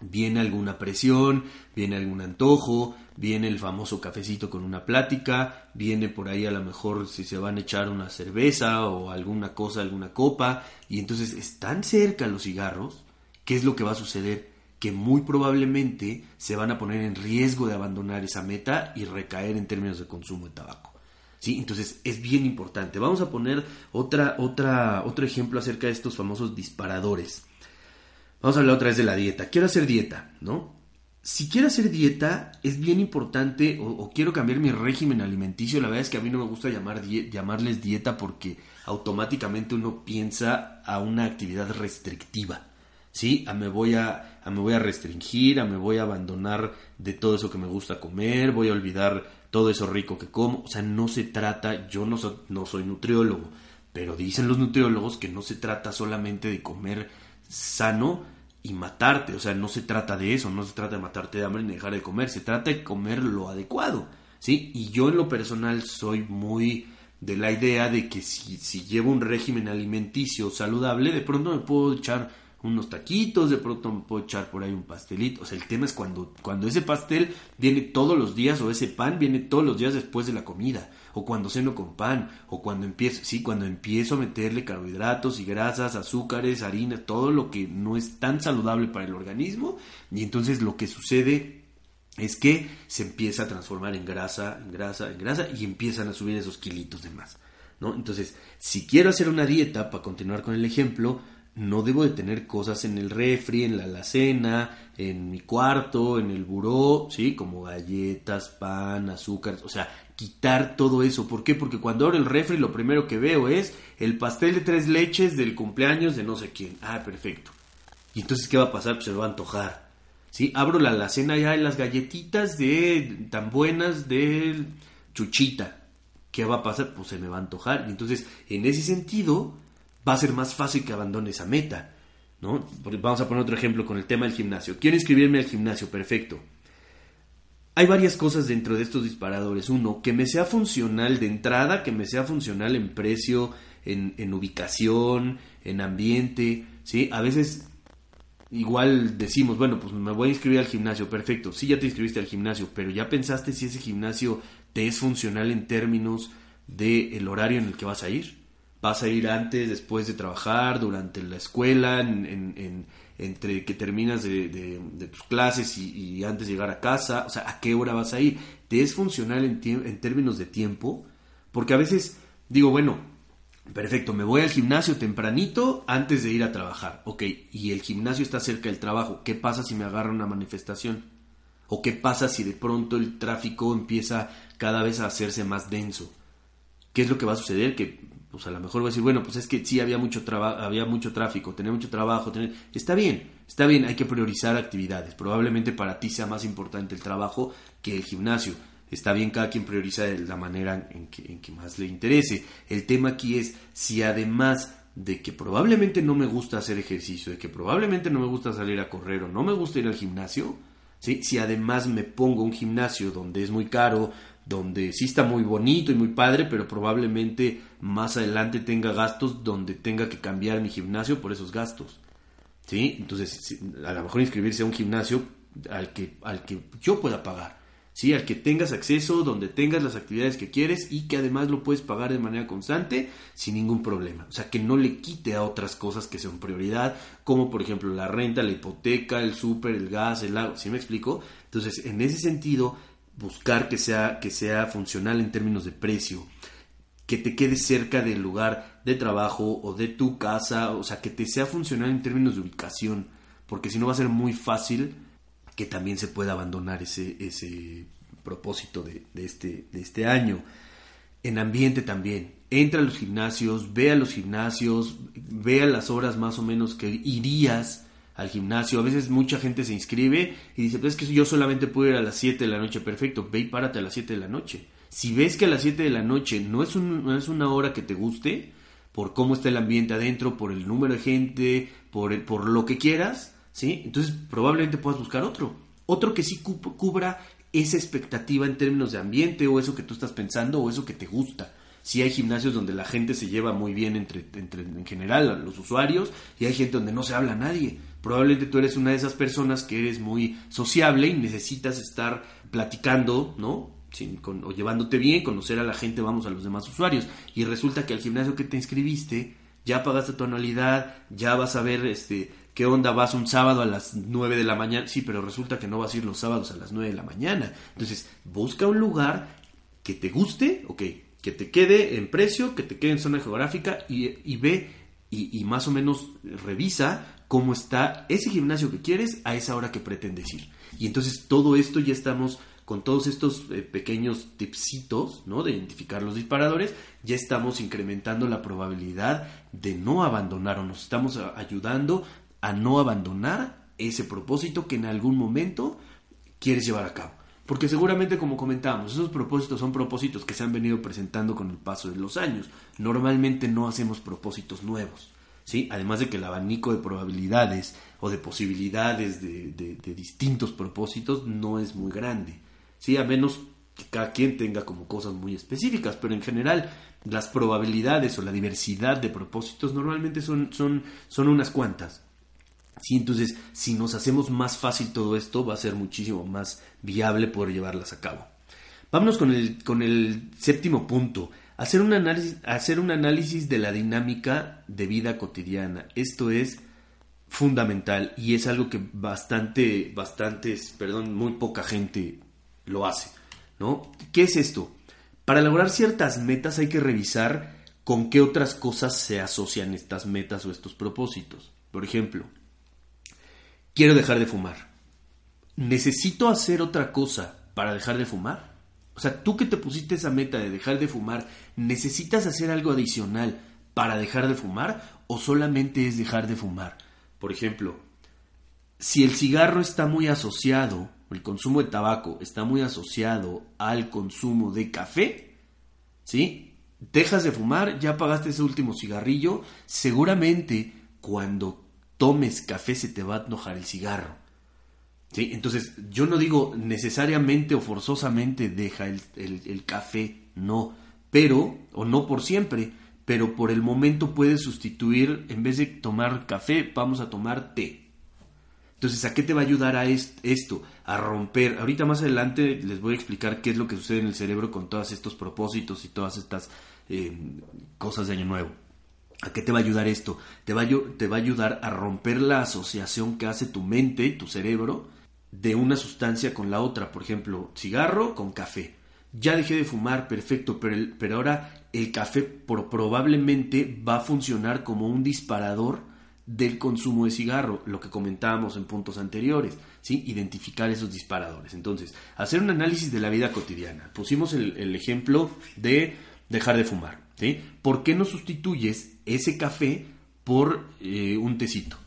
viene alguna presión, viene algún antojo, viene el famoso cafecito con una plática, viene por ahí a lo mejor si se van a echar una cerveza o alguna cosa, alguna copa, y entonces están cerca los cigarros, ¿qué es lo que va a suceder? Que muy probablemente se van a poner en riesgo de abandonar esa meta y recaer en términos de consumo de tabaco. ¿Sí? Entonces es bien importante. Vamos a poner otra, otra, otro ejemplo acerca de estos famosos disparadores. Vamos a hablar otra vez de la dieta. Quiero hacer dieta, ¿no? Si quiero hacer dieta, es bien importante, o, quiero cambiar mi régimen alimenticio. La verdad es que a mí no me gusta llamar llamarles dieta porque automáticamente uno piensa a una actividad restrictiva. ¿Sí? A me, voy a, a me voy a restringir, a me voy a abandonar de todo eso que me gusta comer, voy a olvidar todo eso rico que como. O sea, no se trata, yo no, no soy nutriólogo, pero dicen los nutriólogos que no se trata solamente de comer sano y matarte. O sea, no se trata de eso, no se trata de matarte de hambre ni dejar de comer, se trata de comer lo adecuado. ¿Sí? Y yo en lo personal soy muy de la idea de que si, si llevo un régimen alimenticio saludable, de pronto me puedo echar unos taquitos, de pronto me puedo echar por ahí un pastelito. O sea, el tema es cuando, cuando ese pastel viene todos los días o ese pan viene todos los días después de la comida. O cuando ceno con pan, o cuando empiezo, sí, cuando empiezo a meterle carbohidratos y grasas, azúcares, harinas, todo lo que no es tan saludable para el organismo. Y entonces lo que sucede es que se empieza a transformar en grasa, en grasa, en grasa y empiezan a subir esos kilitos de más. ¿no? Entonces, si quiero hacer una dieta, para continuar con el ejemplo, no debo de tener cosas en el refri, en la alacena, en mi cuarto, en el buró, ¿sí? Como galletas, pan, azúcar, o sea, quitar todo eso. ¿Por qué? Porque cuando abro el refri lo primero que veo es el pastel de tres leches del cumpleaños de no sé quién. Ah, perfecto. ¿Y entonces qué va a pasar? Pues se me va a antojar. ¿Sí? Abro la alacena ya hay las galletitas de tan buenas de chuchita. ¿Qué va a pasar? Pues se me va a antojar. Y entonces, en ese sentido, va a ser más fácil que abandone esa meta. ¿no? Vamos a poner otro ejemplo con el tema del gimnasio. Quiero inscribirme al gimnasio, perfecto. Hay varias cosas dentro de estos disparadores. Uno, que me sea funcional de entrada, que me sea funcional en precio, en, en ubicación, en ambiente. ¿sí? A veces igual decimos, bueno, pues me voy a inscribir al gimnasio, perfecto. Sí, ya te inscribiste al gimnasio, pero ya pensaste si ese gimnasio te es funcional en términos del el horario en el que vas a ir vas a ir antes, después de trabajar, durante la escuela, en, entre que terminas de, tus clases y, antes de llegar a casa, o sea, ¿a qué hora vas a ir? ¿Te es funcional en, en términos de tiempo? Porque a veces digo, bueno, perfecto, me voy al gimnasio tempranito antes de ir a trabajar, ok, y el gimnasio está cerca del trabajo, ¿qué pasa si me agarra una manifestación? ¿O qué pasa si de pronto el tráfico empieza cada vez a hacerse más denso? ¿Qué es lo que va a suceder? Que pues a lo mejor va a decir, bueno, pues es que sí había mucho, había mucho tráfico, tenía mucho trabajo, tener... está bien, está bien, hay que priorizar actividades. Probablemente para ti sea más importante el trabajo que el gimnasio. Está bien cada quien prioriza la manera en que, más le interese. El tema aquí es si además de que probablemente no me gusta hacer ejercicio, de que probablemente no me gusta salir a correr o no me gusta ir al gimnasio, si además me pongo un gimnasio donde es muy caro, donde sí está muy bonito y muy padre, pero probablemente más adelante tenga gastos donde tenga que cambiar mi gimnasio por esos gastos. ¿Sí? Entonces, a lo mejor inscribirse a un gimnasio al que, al que yo pueda pagar. ¿Sí? Al que tengas acceso, donde tengas las actividades que quieres y que además lo puedes pagar de manera constante sin ningún problema. O sea, que no le quite a otras cosas que son prioridad, como por ejemplo la renta, la hipoteca, el súper, el gas, el agua. ¿Sí me explico? Entonces, en ese sentido, buscar que sea, que sea funcional en términos de precio, que te quede cerca del lugar de trabajo o de tu casa, o sea, que te sea funcional en términos de ubicación, porque si no va a ser muy fácil que también se pueda abandonar ese, ese propósito de, este, de este año. En ambiente también. Entra a los gimnasios, ve a los gimnasios, ve a las horas más o menos que irías al gimnasio. A veces mucha gente se inscribe y dice, pues es que yo solamente puedo ir a las 7 de la noche. Perfecto, ve y párate a las 7 de la noche. Si ves que a las 7 de la noche no es, no es una hora que te guste, por cómo está el ambiente adentro, por el número de gente, por, por lo que quieras, ¿sí? Entonces probablemente puedas buscar otro. Otro que sí cubra esa expectativa en términos de ambiente o eso que tú estás pensando o eso que te gusta sí hay gimnasios donde la gente se lleva muy bien entre, entre en general los usuarios y hay gente donde no se habla a nadie. Probablemente tú eres una de esas personas que eres muy sociable y necesitas estar platicando, ¿no? Sin, o llevándote bien, conocer a la gente, vamos a los demás usuarios. Y resulta que al gimnasio que te inscribiste, ya pagaste tu anualidad, ya vas a ver este qué onda, vas un sábado a las 9 de la mañana, sí, pero resulta que no vas a ir los sábados a las 9 de la mañana. Entonces, busca un lugar que te guste, ok, que te quede en precio, que te quede en zona geográfica y, ve y, más o menos revisa cómo está ese gimnasio que quieres a esa hora que pretendes ir. Y entonces todo esto ya estamos con todos estos eh, pequeños tipsitos, ¿no? De identificar los disparadores, ya estamos incrementando la probabilidad de no abandonar o nos estamos ayudando a no abandonar ese propósito que en algún momento quieres llevar a cabo. Porque seguramente, como comentábamos, esos propósitos son propósitos que se han venido presentando con el paso de los años. Normalmente no hacemos propósitos nuevos. ¿Sí? Además de que el abanico de probabilidades o de posibilidades de, de distintos propósitos no es muy grande. ¿sí? A menos que cada quien tenga como cosas muy específicas, pero en general las probabilidades o la diversidad de propósitos normalmente son, son, son unas cuantas. Sí, entonces, si nos hacemos más fácil todo esto, va a ser muchísimo más viable poder llevarlas a cabo. Vámonos con el, con el séptimo punto. Hacer un, análisis, de la dinámica de vida cotidiana. Esto es fundamental y es algo que bastante, bastantes, perdón, muy poca gente lo hace. ¿no? ¿Qué es esto? Para lograr ciertas metas hay que revisar con qué otras cosas se asocian estas metas o estos propósitos. Por ejemplo, quiero dejar de fumar. ¿Necesito hacer otra cosa para dejar de fumar? O sea, tú que te pusiste esa meta de dejar de fumar, ¿necesitas hacer algo adicional para dejar de fumar o solamente es dejar de fumar? Por ejemplo, si el cigarro está muy asociado el consumo de tabaco está muy asociado al consumo de café, ¿sí? Dejas de fumar, ya pagaste ese último cigarrillo, seguramente cuando tomes café se te va a enojar el cigarro. ¿Sí? Entonces, yo no digo necesariamente o forzosamente deja el, el café, no, pero, o no por siempre, pero por el momento puedes sustituir, en vez de tomar café, vamos a tomar té. Entonces, ¿a qué te va a ayudar a esto? A romper. Ahorita más adelante les voy a explicar qué es lo que sucede en el cerebro con todos estos propósitos y todas estas eh, cosas de Año Nuevo. ¿A qué te va a ayudar esto? Te va, a, ayudar a romper la asociación que hace tu mente, tu cerebro, de una sustancia con la otra. Por ejemplo, cigarro con café. Ya dejé de fumar, perfecto, pero, ahora el café probablemente va a funcionar como un disparador del consumo de cigarro, lo que comentábamos en puntos anteriores, ¿sí? identificar esos disparadores. Entonces, hacer un análisis de la vida cotidiana. Pusimos el, ejemplo de dejar de fumar. ¿sí? ¿Por qué no sustituyes ese café por eh, un tecito?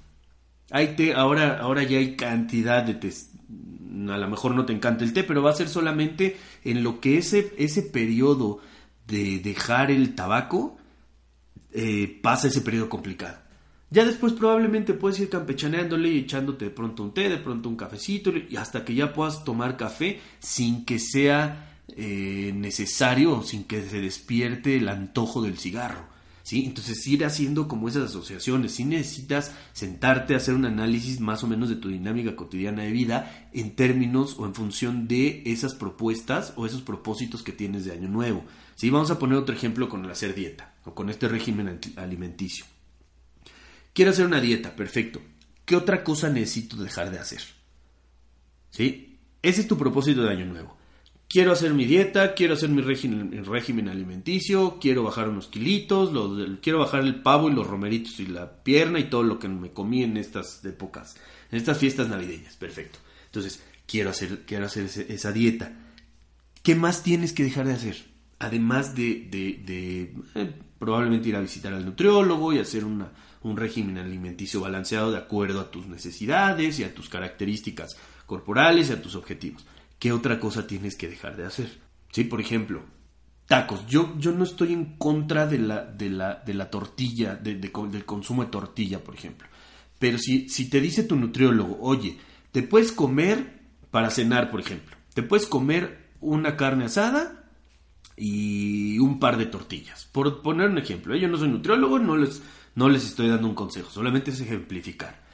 Hay té, ahora, ahora ya hay cantidad de tés. A lo mejor no te encanta el té, pero va a ser solamente en lo que ese, ese periodo de dejar el tabaco eh, pasa ese periodo complicado. Ya después probablemente puedes ir campechaneándole y echándote de pronto un té, de pronto un cafecito, y hasta que ya puedas tomar café sin que sea eh, necesario sin que se despierte el antojo del cigarro. Entonces ir haciendo como esas asociaciones. Si necesitas sentarte a hacer un análisis más o menos de tu dinámica cotidiana de vida en términos o en función de esas propuestas o esos propósitos que tienes de año nuevo. ¿sí? Vamos a poner otro ejemplo con el hacer dieta o con este régimen alimenticio. Quiero hacer una dieta, perfecto. ¿Qué otra cosa necesito dejar de hacer? ¿Sí? Ese es tu propósito de año nuevo. Quiero hacer mi dieta, quiero hacer mi régimen, alimenticio, quiero bajar unos kilitos, quiero bajar el pavo y los romeritos y la pierna y todo lo que me comí en estas épocas, en estas fiestas navideñas. Perfecto. Entonces, quiero hacer, quiero hacer esa dieta. ¿Qué más tienes que dejar de hacer? Además de, eh, probablemente ir a visitar al nutriólogo y hacer un régimen alimenticio balanceado de acuerdo a tus necesidades y a tus características corporales y a tus objetivos. ¿Qué otra cosa tienes que dejar de hacer? Sí, por ejemplo, tacos. Yo, yo no estoy en contra de la, de la, de la tortilla, del consumo de tortilla, por ejemplo. Pero si, si te dice tu nutriólogo, oye, te puedes comer para cenar, por ejemplo, te puedes comer una carne asada y un par de tortillas. Por poner un ejemplo, ¿eh? yo no soy nutriólogo, no les, no les estoy dando un consejo, solamente es ejemplificar.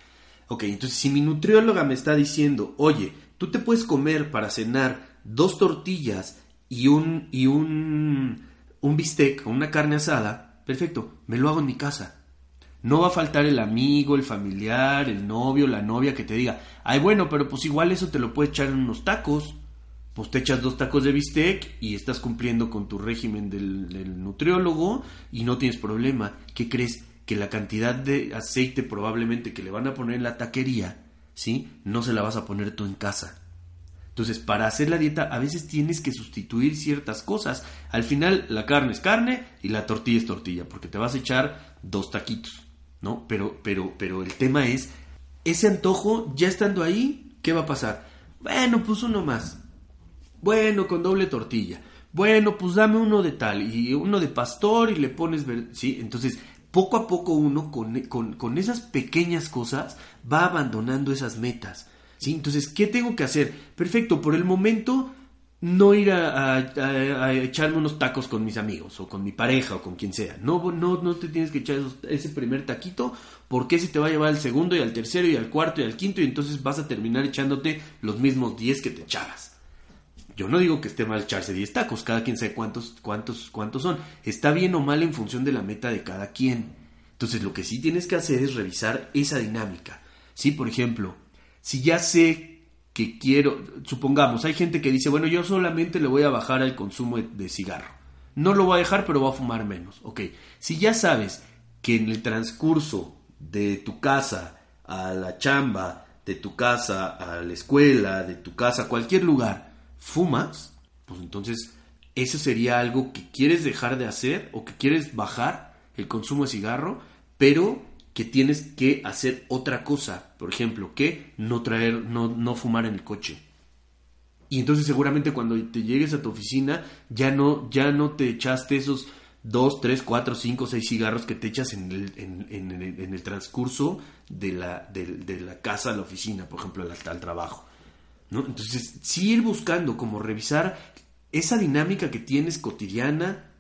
Ok, entonces si mi nutrióloga me está diciendo, oye, tú te puedes comer para cenar dos tortillas y un, y un, un bistec o una carne asada, perfecto, me lo hago en mi casa. No va a faltar el amigo, el familiar, el novio, la novia que te diga, ay bueno, pero pues igual eso te lo puedes echar en unos tacos. Pues te echas dos tacos de bistec y estás cumpliendo con tu régimen del, del nutriólogo y no tienes problema. ¿Qué crees? que la cantidad de aceite probablemente que le van a poner en la taquería, ¿sí? No se la vas a poner tú en casa. Entonces, para hacer la dieta a veces tienes que sustituir ciertas cosas. Al final, la carne es carne y la tortilla es tortilla, porque te vas a echar dos taquitos, ¿no? Pero, pero, pero el tema es, ese antojo, ya estando ahí, ¿qué va a pasar? Bueno, pues uno más. Bueno, con doble tortilla. Bueno, pues dame uno de tal y uno de pastor y le pones... Sí, entonces poco a poco uno con, con, esas pequeñas cosas va abandonando esas metas. ¿sí? Entonces, ¿qué tengo que hacer? Perfecto, por el momento no ir a, echarme unos tacos con mis amigos o con mi pareja o con quien sea. No, no, no te tienes que echar ese primer taquito porque ese te va a llevar al segundo y al tercero y al cuarto y al quinto y entonces vas a terminar echándote los mismos 10 que te echabas. Yo no digo que esté mal echarse 10 tacos, cada quien sabe cuántos, cuántos, cuántos son. Está bien o mal en función de la meta de cada quien. Entonces lo que sí tienes que hacer es revisar esa dinámica. Sí, por ejemplo, si ya sé que quiero, supongamos, hay gente que dice, bueno, yo solamente le voy a bajar el consumo de cigarro. No lo voy a dejar, pero voy a fumar menos. Ok, si ya sabes que en el transcurso de tu casa a la chamba, de tu casa a la escuela, de tu casa a cualquier lugar, fumas, pues entonces eso sería algo que quieres dejar de hacer o que quieres bajar el consumo de cigarro, pero que tienes que hacer otra cosa, por ejemplo, que no traer, no, no fumar en el coche. Y entonces seguramente cuando te llegues a tu oficina ya no, ya no te echaste esos dos, tres, cuatro, cinco, seis cigarros que te echas en el, en, el, transcurso de la, de, la casa a la oficina, por ejemplo, al, al trabajo. Entonces, sí ir buscando, como revisar esa dinámica que tienes cotidiana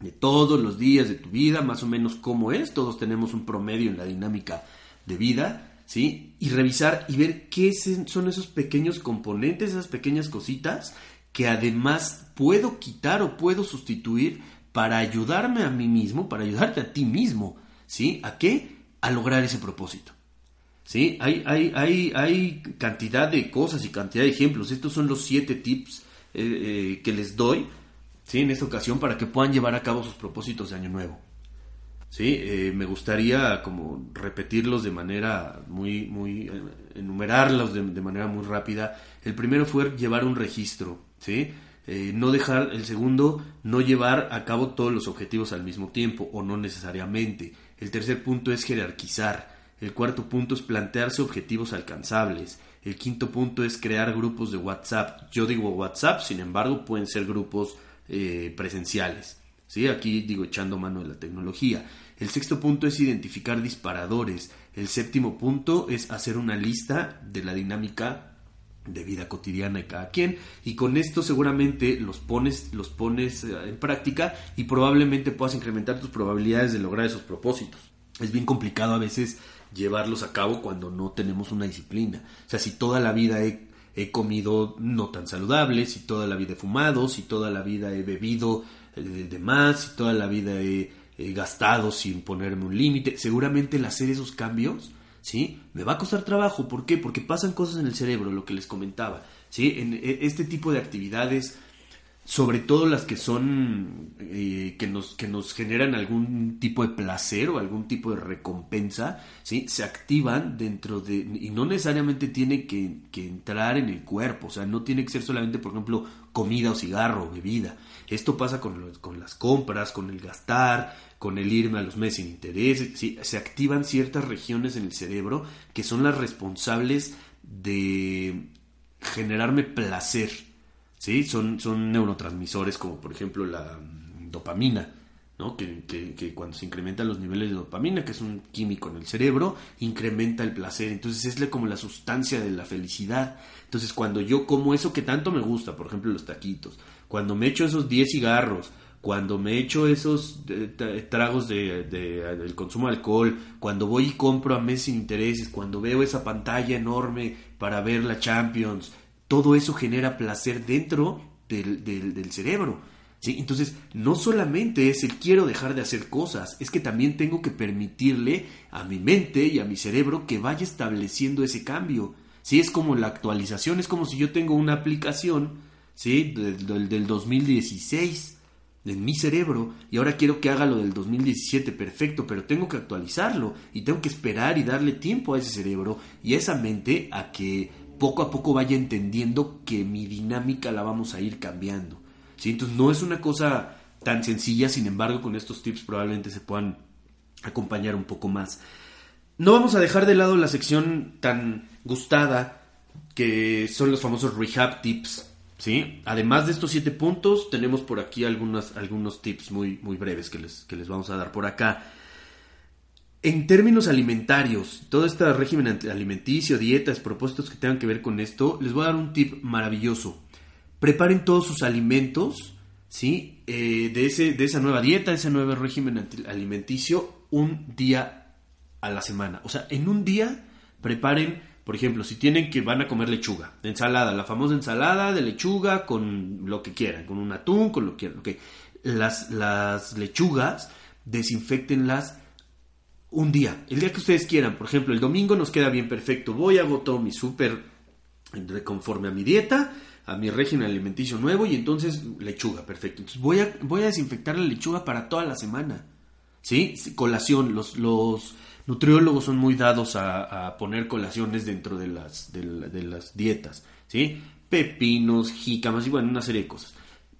de todos los días de tu vida, más o menos cómo es, todos tenemos un promedio en la dinámica de vida, ¿sí? Y revisar y ver qué son esos pequeños componentes, esas pequeñas cositas que además puedo quitar o puedo sustituir para ayudarme a mí mismo, para ayudarte a ti mismo, ¿sí? ¿A qué? A lograr ese propósito. ¿Sí? Hay, hay, hay, hay cantidad de cosas y cantidad de ejemplos. Estos son los siete tips eh, eh, que les doy ¿sí? en esta ocasión para que puedan llevar a cabo sus propósitos de año nuevo. ¿sí? Eh, me gustaría como repetirlos de manera muy, muy, enumerarlos de, de, manera muy rápida. El primero fue llevar un registro, ¿sí? no dejar, el segundo, no llevar a cabo todos los objetivos al mismo tiempo o no necesariamente. El tercer punto es jerarquizar. El cuarto punto es plantearse objetivos alcanzables. El quinto punto es crear grupos de WhatsApp. Yo digo WhatsApp, sin embargo, pueden ser grupos eh, presenciales. ¿sí? Aquí digo echando mano de la tecnología. El sexto punto es identificar disparadores. El séptimo punto es hacer una lista de la dinámica de vida cotidiana de cada quien y con esto seguramente los pones los pones eh, en práctica y probablemente puedas incrementar tus probabilidades de lograr esos propósitos. Es bien complicado a veces llevarlos a cabo cuando no tenemos una disciplina. O sea, si toda la vida he, comido no tan saludable, si toda la vida he fumado, si toda la vida he bebido eh, de, más, si toda la vida he, gastado sin ponerme un límite, seguramente el hacer esos cambios, ¿sí? Me va a costar trabajo. ¿Por qué? Porque pasan cosas en el cerebro, lo que les comentaba, ¿sí? En e, este tipo de actividades sobre todo las que son eh, que nos que nos generan algún tipo de placer o algún tipo de recompensa sí se activan dentro de y no necesariamente tiene que, entrar en el cuerpo o sea no tiene que ser solamente por ejemplo comida o cigarro o bebida esto pasa con, con las compras con el gastar con el irme a los meses sin interés ¿sí? se activan ciertas regiones en el cerebro que son las responsables de generarme placer ¿sí? Son, son neurotransmisores como por ejemplo la mm, dopamina, ¿no? Que, que, cuando se incrementan los niveles de dopamina, que es un químico en el cerebro, incrementa el placer. Entonces es como la sustancia de la felicidad. Entonces cuando yo como eso que tanto me gusta, por ejemplo los taquitos, cuando me echo esos 10 cigarros, cuando me echo esos eh, tragos de, del consumo de alcohol, cuando voy y compro a mes sin intereses, cuando veo esa pantalla enorme para ver la Champions, todo eso genera placer dentro del, del, cerebro. ¿sí? Entonces, no solamente es el quiero dejar de hacer cosas, es que también tengo que permitirle a mi mente y a mi cerebro que vaya estableciendo ese cambio. ¿sí? Es como la actualización, es como si yo tengo una aplicación ¿sí? del, del 2016 en mi cerebro y ahora quiero que haga lo del 2017, perfecto, pero tengo que actualizarlo y tengo que esperar y darle tiempo a ese cerebro y a esa mente a que poco a poco vaya entendiendo que mi dinámica la vamos a ir cambiando. Entonces no es una cosa tan sencilla, sin embargo con estos tips probablemente se puedan acompañar un poco más. No vamos a dejar de lado la sección tan gustada que son los famosos rehab tips. ¿sí? Además de estos siete puntos, tenemos por aquí algunos, algunos tips muy, muy breves que les, que les vamos a dar por acá. En términos alimentarios, todo este régimen alimenticio, dietas, propósitos que tengan que ver con esto, les voy a dar un tip maravilloso. Preparen todos sus alimentos, ¿sí? Eh, de, ese, de esa nueva dieta, ese nuevo régimen alimenticio, un día a la semana. O sea, en un día preparen por ejemplo, si tienen que van a comer lechuga, ensalada, la famosa ensalada de lechuga con lo que quieran, con un atún, con lo que quieran. Las, las lechugas, desinfectenlas un día, el día que ustedes quieran. Por ejemplo, el domingo nos queda bien perfecto. Voy, a todo mi súper conforme a mi dieta, a mi régimen alimenticio nuevo y entonces lechuga, perfecto. Entonces voy a, voy a desinfectar la lechuga para toda la semana. ¿Sí? Colación, los, los nutriólogos son muy dados a, poner colaciones dentro de las, de, las dietas, ¿sí? Pepinos, jícamas y bueno, una serie de cosas.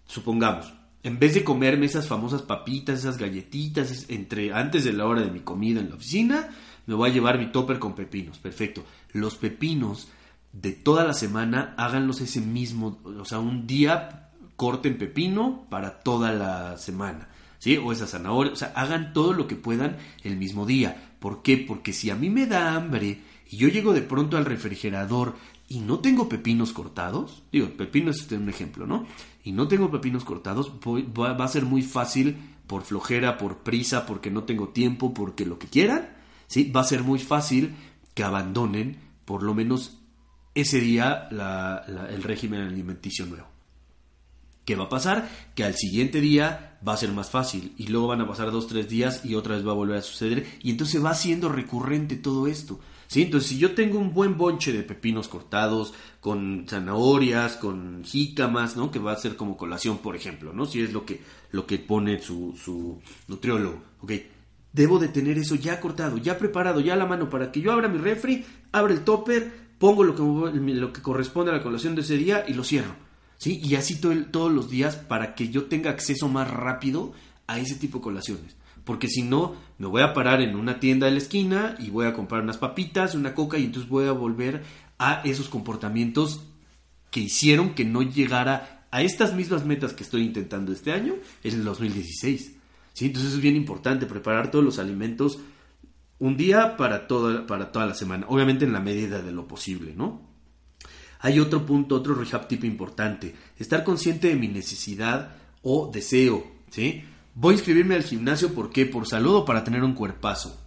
Supongamos, en vez de comerme esas famosas papitas, esas galletitas, entre, antes de la hora de mi comida en la oficina, me voy a llevar mi topper con pepinos. Perfecto. Los pepinos de toda la semana, háganlos ese mismo, o sea, un día corten pepino para toda la semana. ¿Sí? O esa zanahoria, o sea, hagan todo lo que puedan el mismo día. ¿Por qué? Porque si a mí me da hambre y yo llego de pronto al refrigerador y no tengo pepinos cortados, digo, pepino es un ejemplo, ¿no? Y no tengo pepinos cortados, va a ser muy fácil por flojera, por prisa, porque no tengo tiempo, porque lo que quieran, ¿sí? Va a ser muy fácil que abandonen por lo menos ese día el régimen alimenticio nuevo. ¿Qué va a pasar? Que al siguiente día va a ser más fácil y luego van a pasar dos, tres días y otra vez va a volver a suceder y entonces va siendo recurrente todo esto. ¿Sí? Entonces si yo tengo un buen bonche de pepinos cortados con zanahorias, con jícamas, ¿no? Que va a ser como colación, por ejemplo, ¿no? Si es lo que, lo que pone su, su nutriólogo. Debo de tener eso ya cortado, ya preparado, ya a la mano para que yo abra mi refri, abra el topper, pongo lo que, lo que corresponde a la colación de ese día y lo cierro. ¿sí? Y así todos los días para que yo tenga acceso más rápido a ese tipo de colaciones. Porque si no, me voy a parar en una tienda de la esquina y voy a comprar unas papitas, una coca y entonces voy a volver a esos comportamientos que hicieron que no llegara a estas mismas metas que estoy intentando este año en el 2016. ¿sí? Entonces es bien importante preparar todos los alimentos un día para toda, para toda la semana. Obviamente en la medida de lo posible, ¿no? Hay otro punto, otro rehab tip importante. Estar consciente de mi necesidad o deseo. ¿sí? Voy a inscribirme al gimnasio ¿por qué? Por salud o para tener un cuerpazo.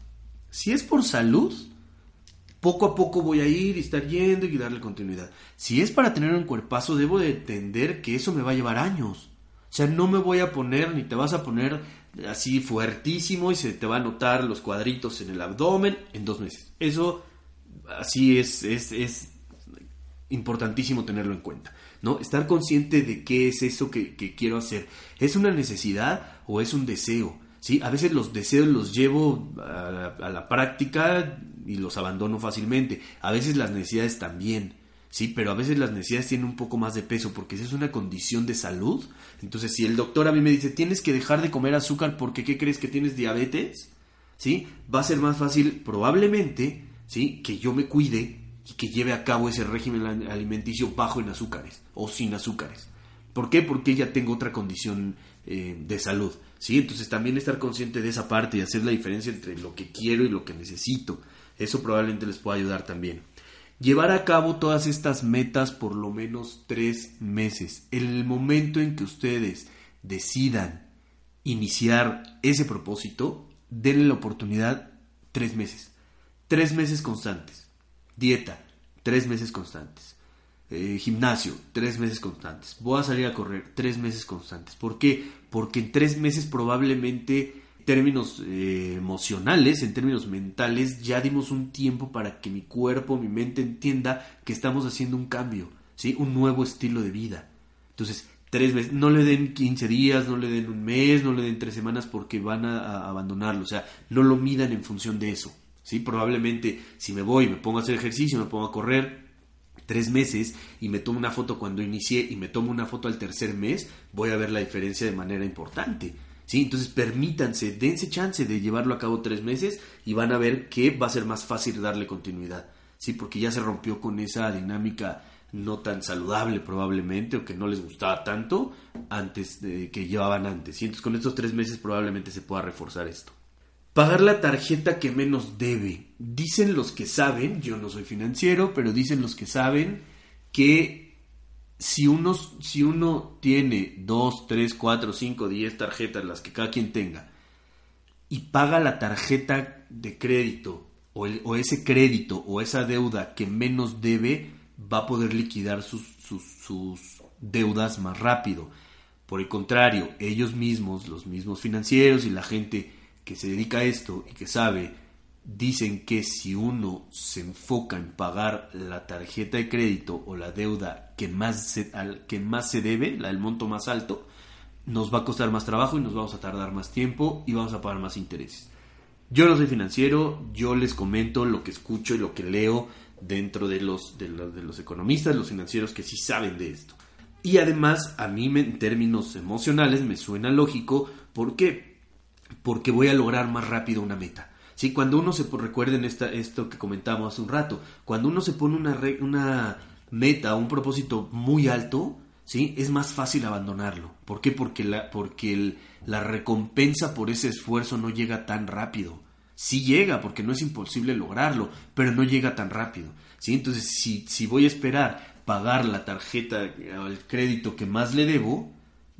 Si es por salud, poco a poco voy a ir y estar yendo y darle continuidad. Si es para tener un cuerpazo, debo de entender que eso me va a llevar años. O sea, no me voy a poner ni te vas a poner así fuertísimo y se te va a notar los cuadritos en el abdomen en dos meses. Eso así es, es, es importantísimo tenerlo en cuenta, ¿no? Estar consciente de qué es eso que, quiero hacer. ¿Es una necesidad o es un deseo? ¿Sí? A veces los deseos los llevo a la, práctica y los abandono fácilmente. A veces las necesidades también. Sí, pero a veces las necesidades tienen un poco más de peso porque si es una condición de salud. Entonces, si el doctor a mí me dice, tienes que dejar de comer azúcar porque ¿qué crees que tienes diabetes? ¿Sí? Va a ser más fácil probablemente, ¿sí? Que yo me cuide y que lleve a cabo ese régimen alimenticio bajo en azúcares o sin azúcares. ¿Por qué? Porque ya tengo otra condición eh, de salud. ¿sí? Entonces también estar consciente de esa parte y hacer la diferencia entre lo que quiero y lo que necesito. Eso probablemente les pueda ayudar también. Llevar a cabo todas estas metas por lo menos tres meses. En el momento en que ustedes decidan iniciar ese propósito, denle la oportunidad tres meses. Tres meses constantes. Dieta, tres meses constantes. Eh, gimnasio, tres meses constantes. Voy a salir a correr, tres meses constantes. ¿Por qué? Porque en tres meses probablemente en términos eh, emocionales, en términos mentales, ya dimos un tiempo para que mi cuerpo, mi mente entienda que estamos haciendo un cambio, ¿sí? Un nuevo estilo de vida. Entonces, tres meses, no le den 15 días, no le den un mes, no le den tres semanas porque van a abandonarlo. O sea, no lo midan en función de eso. ¿Sí? Probablemente si me voy, me pongo a hacer ejercicio, me pongo a correr tres meses y me tomo una foto cuando inicié y me tomo una foto al tercer mes, voy a ver la diferencia de manera importante. ¿sí? Entonces permítanse, dense chance de llevarlo a cabo tres meses y van a ver que va a ser más fácil darle continuidad. ¿sí? Porque ya se rompió con esa dinámica no tan saludable probablemente o que no les gustaba tanto antes de que llevaban antes. Y entonces con estos tres meses probablemente se pueda reforzar esto. Pagar la tarjeta que menos debe. Dicen los que saben, yo no soy financiero, pero dicen los que saben que si uno, si uno tiene dos, tres, cuatro, cinco, diez tarjetas, las que cada quien tenga, y paga la tarjeta de crédito o, ese crédito o esa deuda que menos debe, va a poder liquidar sus, sus, deudas más rápido. Por el contrario, ellos mismos, los mismos financieros y la gente que se dedica a esto y que sabe, dicen que si uno se enfoca en pagar la tarjeta de crédito o la deuda que más se, al, que más se debe, la del monto más alto, nos va a costar más trabajo y nos vamos a tardar más tiempo y vamos a pagar más intereses. Yo no soy financiero, yo les comento lo que escucho y lo que leo dentro de los, de, los, economistas, los financieros que sí saben de esto. Y además, a mí en términos emocionales me suena lógico. ¿Por qué? Porque voy a lograr más rápido una meta. ¿Sí? Cuando uno se recuerden esta, esto que comentamos hace un rato, cuando uno se pone una, una meta, un propósito muy alto, ¿sí? es más fácil abandonarlo. ¿Por qué? Porque, la, porque la recompensa por ese esfuerzo no llega tan rápido sí llega, porque no es imposible lograrlo, pero no llega tan rápido. ¿sí? Entonces, si, si voy a esperar pagar la tarjeta, el crédito que más le debo,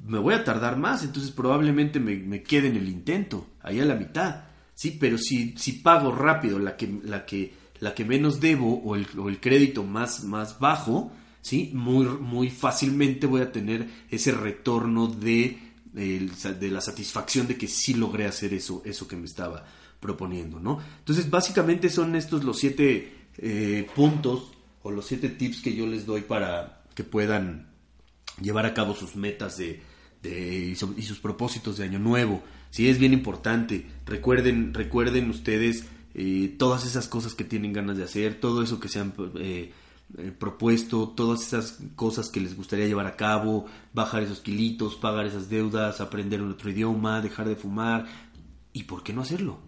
me voy a tardar más, entonces probablemente me, quede en el intento, ahí a la mitad. Sí, pero si, si pago rápido la que, la que, la que menos debo o el, o el crédito más, más bajo, ¿sí? muy, muy fácilmente voy a tener ese retorno de, de, de la satisfacción de que sí logré hacer eso, eso que me estaba proponiendo, ¿no? Entonces, básicamente son estos los siete eh, puntos o los siete tips que yo les doy para que puedan llevar a cabo sus metas de, y, sus propósitos de año nuevo. Sí, es bien importante. Recuerden, recuerden ustedes eh, todas esas cosas que tienen ganas de hacer, todo eso que se han eh, propuesto, todas esas cosas que les gustaría llevar a cabo, bajar esos kilitos, pagar esas deudas, aprender un otro idioma, dejar de fumar. ¿Y por qué no hacerlo?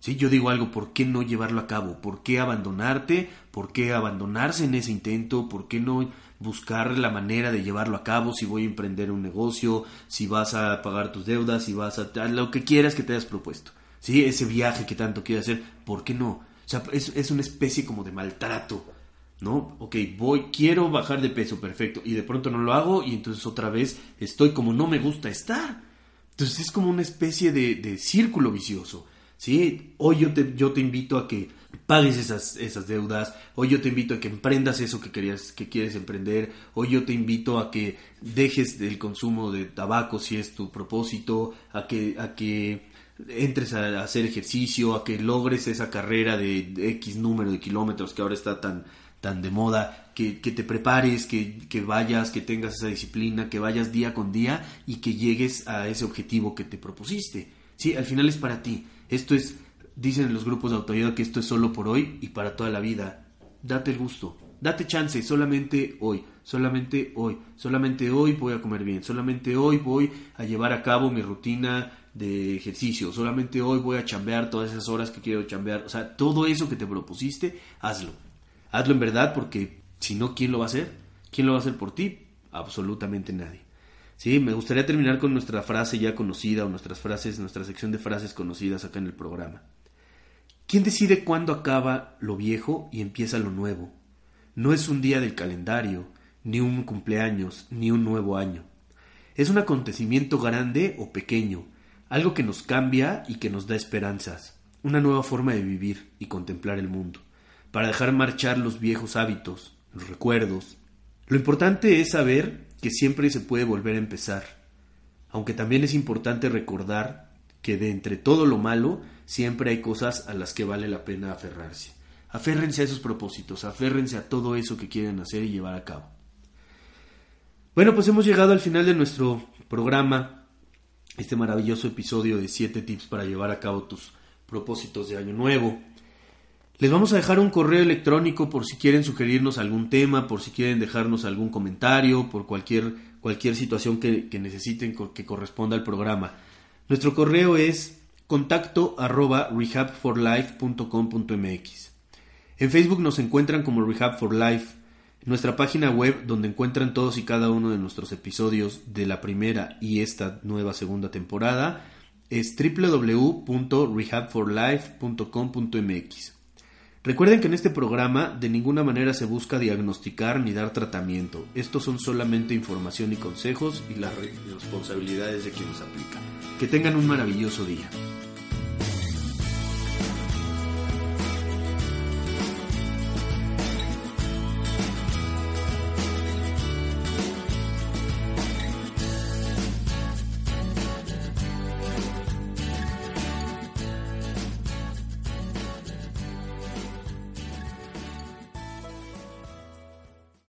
Sí, yo digo algo, ¿por qué no llevarlo a cabo? ¿Por qué abandonarte? ¿Por qué abandonarse en ese intento? ¿Por qué no buscar la manera de llevarlo a cabo si voy a emprender un negocio, si vas a pagar tus deudas, si vas a lo que quieras que te hayas propuesto? ¿Sí? Ese viaje que tanto quieres hacer, ¿por qué no? O sea, es, es una especie como de maltrato, ¿no? Ok, voy, quiero bajar de peso, perfecto, y de pronto no lo hago y entonces otra vez estoy como no me gusta estar. Entonces es como una especie de, de círculo vicioso. ¿sí? Hoy yo te, yo te invito a que pagues esas, esas deudas, hoy yo te invito a que emprendas eso que, querías, que quieres emprender, hoy yo te invito a que dejes el consumo de tabaco si es tu propósito, a que, a que entres a hacer ejercicio, a que logres esa carrera de X número de kilómetros que ahora está tan, tan de moda, que, que te prepares, que, que, vayas, que tengas esa disciplina, que vayas día con día y que llegues a ese objetivo que te propusiste. Sí, al final es para ti. Esto es, dicen los grupos de autoayuda que esto es solo por hoy y para toda la vida. Date el gusto, date chance, solamente hoy, solamente hoy, solamente hoy voy a comer bien, solamente hoy voy a llevar a cabo mi rutina de ejercicio, solamente hoy voy a chambear todas esas horas que quiero chambear, o sea, todo eso que te propusiste, hazlo. Hazlo en verdad porque si no, ¿quién lo va a hacer? ¿Quién lo va a hacer por ti? Absolutamente nadie. Sí, me gustaría terminar con nuestra frase ya conocida o nuestras frases, nuestra sección de frases conocidas acá en el programa. ¿Quién decide cuándo acaba lo viejo y empieza lo nuevo? No es un día del calendario, ni un cumpleaños, ni un nuevo año. Es un acontecimiento grande o pequeño, algo que nos cambia y que nos da esperanzas, una nueva forma de vivir y contemplar el mundo, para dejar marchar los viejos hábitos, los recuerdos. Lo importante es saber que siempre se puede volver a empezar, aunque también es importante recordar que de entre todo lo malo siempre hay cosas a las que vale la pena aferrarse. Aférrense a esos propósitos, aférrense a todo eso que quieren hacer y llevar a cabo. Bueno, pues hemos llegado al final de nuestro programa, este maravilloso episodio de 7 tips para llevar a cabo tus propósitos de año nuevo. Les vamos a dejar un correo electrónico por si quieren sugerirnos algún tema, por si quieren dejarnos algún comentario, por cualquier, cualquier situación que, necesiten que corresponda al programa. Nuestro correo es contacto arroba rehabforlife.com.mx. En Facebook nos encuentran como Rehab for Life. Nuestra página web donde encuentran todos y cada uno de nuestros episodios de la primera y esta nueva segunda temporada es www.rehabforlife.com.mx. Recuerden que en este programa de ninguna manera se busca diagnosticar ni dar tratamiento. Estos son solamente información y consejos y las responsabilidades de quienes aplican. Que tengan un maravilloso día.